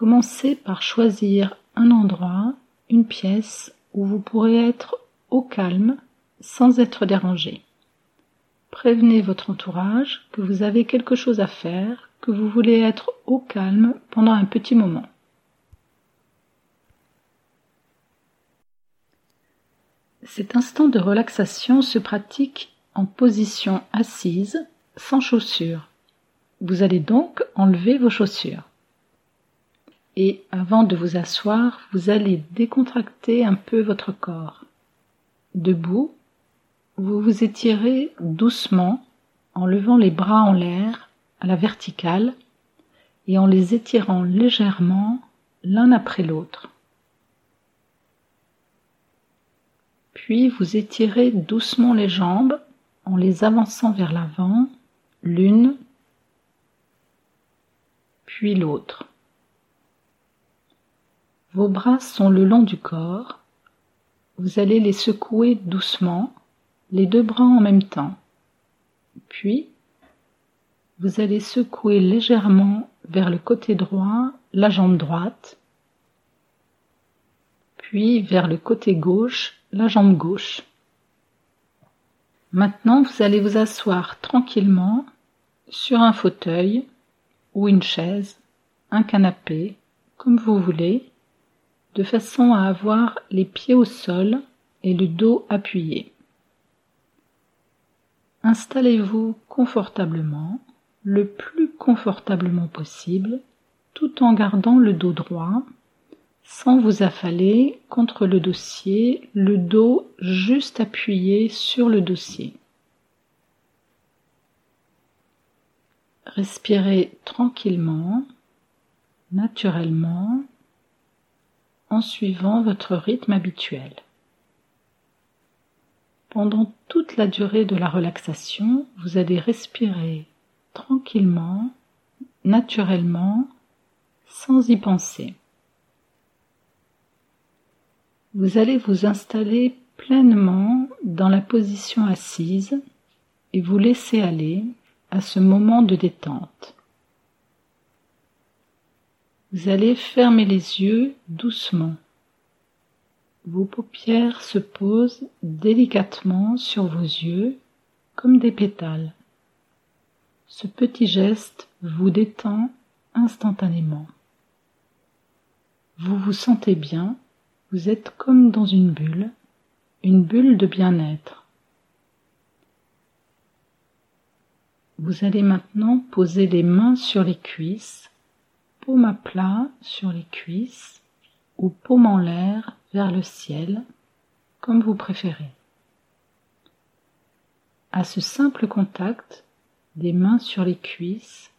Commencez par choisir un endroit, une pièce où vous pourrez être au calme sans être dérangé. Prévenez votre entourage que vous avez quelque chose à faire, que vous voulez être au calme pendant un petit moment. Cet instant de relaxation se pratique en position assise, sans chaussures. Vous allez donc enlever vos chaussures. Et avant de vous asseoir, vous allez décontracter un peu votre corps. Debout, vous vous étirez doucement en levant les bras en l'air à la verticale et en les étirant légèrement l'un après l'autre. Puis vous étirez doucement les jambes en les avançant vers l'avant, l'une, puis l'autre. Vos bras sont le long du corps. Vous allez les secouer doucement, les deux bras en même temps. Puis, vous allez secouer légèrement vers le côté droit la jambe droite, puis vers le côté gauche la jambe gauche. Maintenant, vous allez vous asseoir tranquillement sur un fauteuil ou une chaise, un canapé, comme vous voulez, de façon à avoir les pieds au sol et le dos appuyé. Installez-vous confortablement, le plus confortablement possible, tout en gardant le dos droit, sans vous affaler contre le dossier, le dos juste appuyé sur le dossier. Respirez tranquillement, naturellement, en suivant votre rythme habituel. Pendant toute la durée de la relaxation, vous allez respirer tranquillement, naturellement, sans y penser. Vous allez vous installer pleinement dans la position assise et vous laisser aller à ce moment de détente. Vous allez fermer les yeux doucement. Vos paupières se posent délicatement sur vos yeux comme des pétales. Ce petit geste vous détend instantanément. Vous vous sentez bien, vous êtes comme dans une bulle, une bulle de bien-être. Vous allez maintenant poser les mains sur les cuisses paume à plat sur les cuisses ou paume en l'air vers le ciel, comme vous préférez. À ce simple contact des mains sur les cuisses,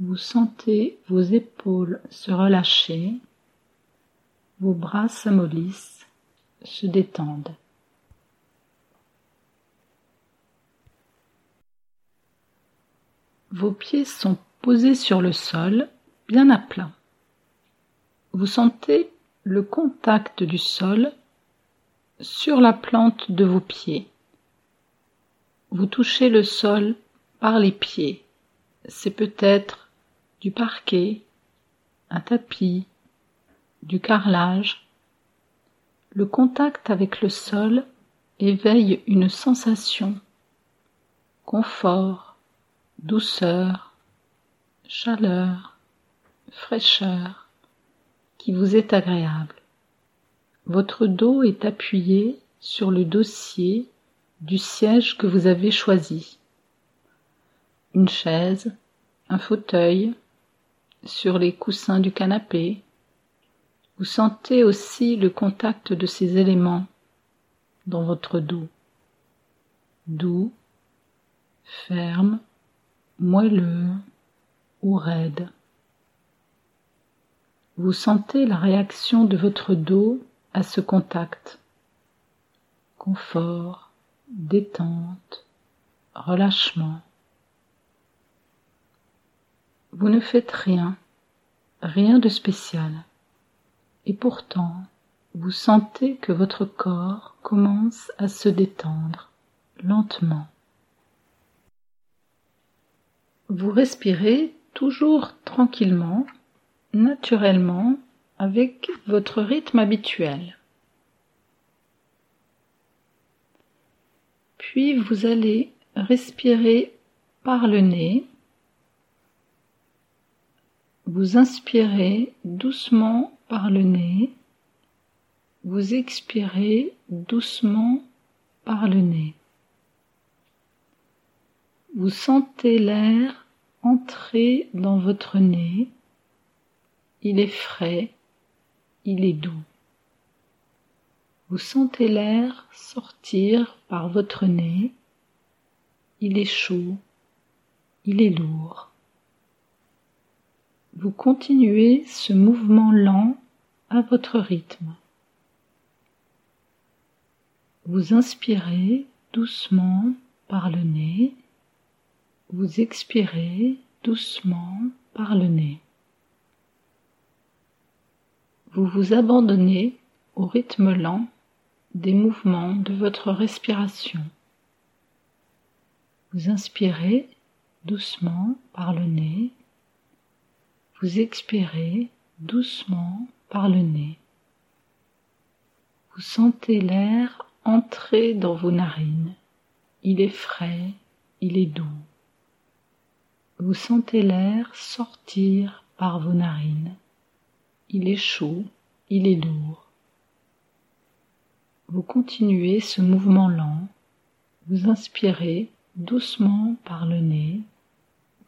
vous sentez vos épaules se relâcher, vos bras s'amollissent, se détendent. Vos pieds sont posés sur le sol bien à plat. Vous sentez le contact du sol sur la plante de vos pieds. Vous touchez le sol par les pieds. C'est peut-être du parquet, un tapis, du carrelage. Le contact avec le sol éveille une sensation, confort, douceur, chaleur, fraîcheur qui vous est agréable. Votre dos est appuyé sur le dossier du siège que vous avez choisi. Une chaise, un fauteuil, sur les coussins du canapé. Vous sentez aussi le contact de ces éléments dans votre dos. Doux, ferme, moelleux ou raide. Vous sentez la réaction de votre dos à ce contact. Confort, détente, relâchement. Vous ne faites rien, rien de spécial. Et pourtant, vous sentez que votre corps commence à se détendre lentement. Vous respirez toujours tranquillement naturellement avec votre rythme habituel. Puis vous allez respirer par le nez. Vous inspirez doucement par le nez. Vous expirez doucement par le nez. Vous sentez l'air entrer dans votre nez. Il est frais, il est doux. Vous sentez l'air sortir par votre nez. Il est chaud, il est lourd. Vous continuez ce mouvement lent à votre rythme. Vous inspirez doucement par le nez. Vous expirez doucement par le nez. Vous vous abandonnez au rythme lent des mouvements de votre respiration. Vous inspirez doucement par le nez. Vous expirez doucement par le nez. Vous sentez l'air entrer dans vos narines. Il est frais, il est doux. Vous sentez l'air sortir par vos narines. Il est chaud, il est lourd. Vous continuez ce mouvement lent. Vous inspirez doucement par le nez.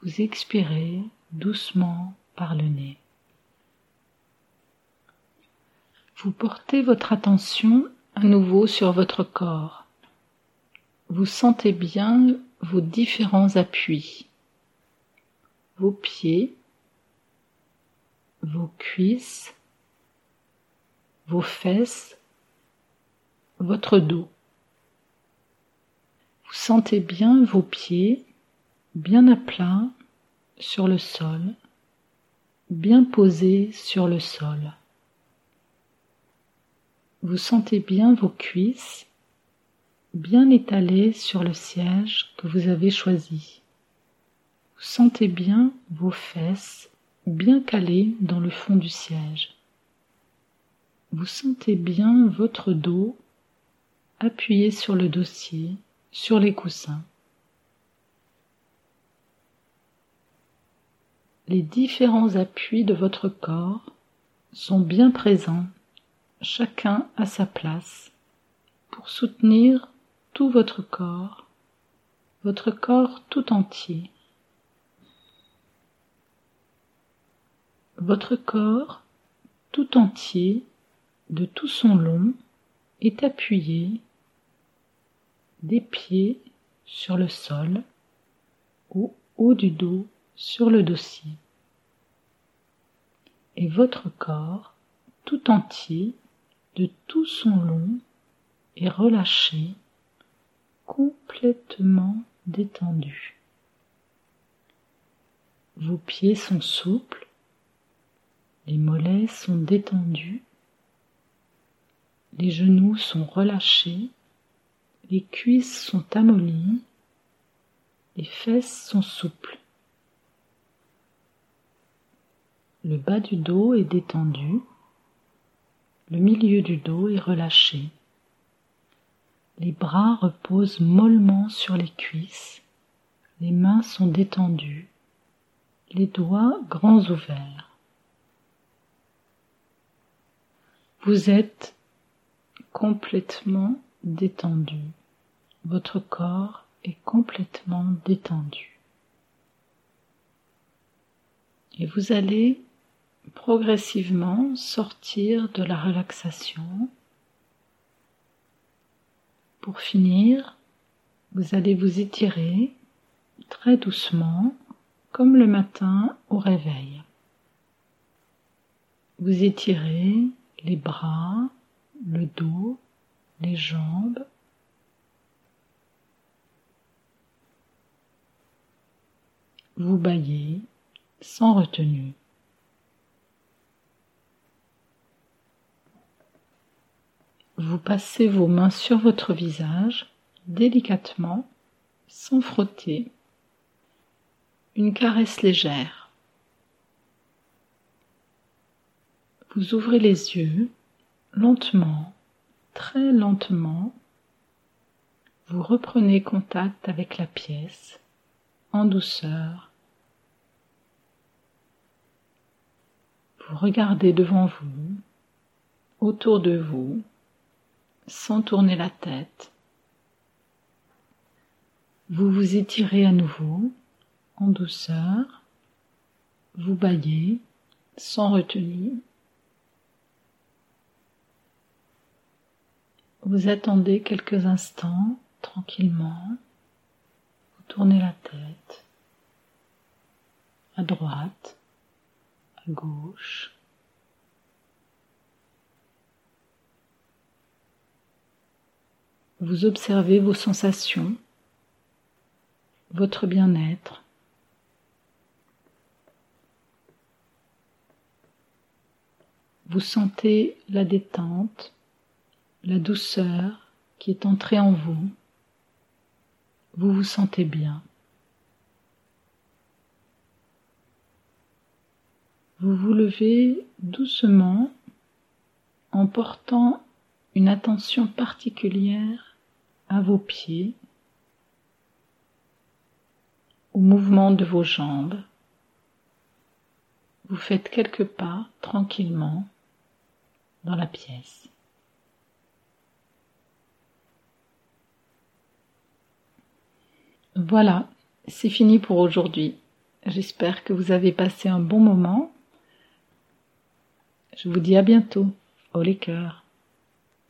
Vous expirez doucement par le nez. Vous portez votre attention à nouveau sur votre corps. Vous sentez bien vos différents appuis, vos pieds, vos cuisses, vos fesses, votre dos. Vous sentez bien vos pieds bien à plat sur le sol, bien posés sur le sol. Vous sentez bien vos cuisses bien étalées sur le siège que vous avez choisi. Vous sentez bien vos fesses bien calées dans le fond du siège. Vous sentez bien votre dos appuyez sur le dossier, sur les coussins. Les différents appuis de votre corps sont bien présents, chacun à sa place, pour soutenir tout votre corps, votre corps tout entier. Votre corps tout entier, de tout son long, est appuyé des pieds sur le sol, au haut du dos sur le dossier. Et votre corps tout entier, de tout son long, est relâché, complètement détendu. Vos pieds sont souples, les mollets sont détendus, les genoux sont relâchés les cuisses sont amollies, les fesses sont souples. Le bas du dos est détendu, le milieu du dos est relâché. Les bras reposent mollement sur les cuisses, les mains sont détendues, les doigts grands ouverts. Vous êtes complètement détendu votre corps est complètement détendu. Et vous allez progressivement sortir de la relaxation. Pour finir, vous allez vous étirer très doucement comme le matin au réveil. Vous étirez les bras, le dos, les jambes, vous baillez sans retenue. Vous passez vos mains sur votre visage délicatement, sans frotter, une caresse légère. Vous ouvrez les yeux lentement, très lentement. Vous reprenez contact avec la pièce en douceur. Vous regardez devant vous, autour de vous, sans tourner la tête. Vous vous étirez à nouveau en douceur. Vous baillez sans retenue. Vous attendez quelques instants tranquillement. Vous tournez la tête à droite, à gauche. Vous observez vos sensations, votre bien-être. Vous sentez la détente, la douceur qui est entrée en vous. Vous vous sentez bien. Vous vous levez doucement en portant une attention particulière à vos pieds, au mouvement de vos jambes. Vous faites quelques pas tranquillement dans la pièce. Voilà, c'est fini pour aujourd'hui. J'espère que vous avez passé un bon moment. Je vous dis à bientôt. Au les cœurs.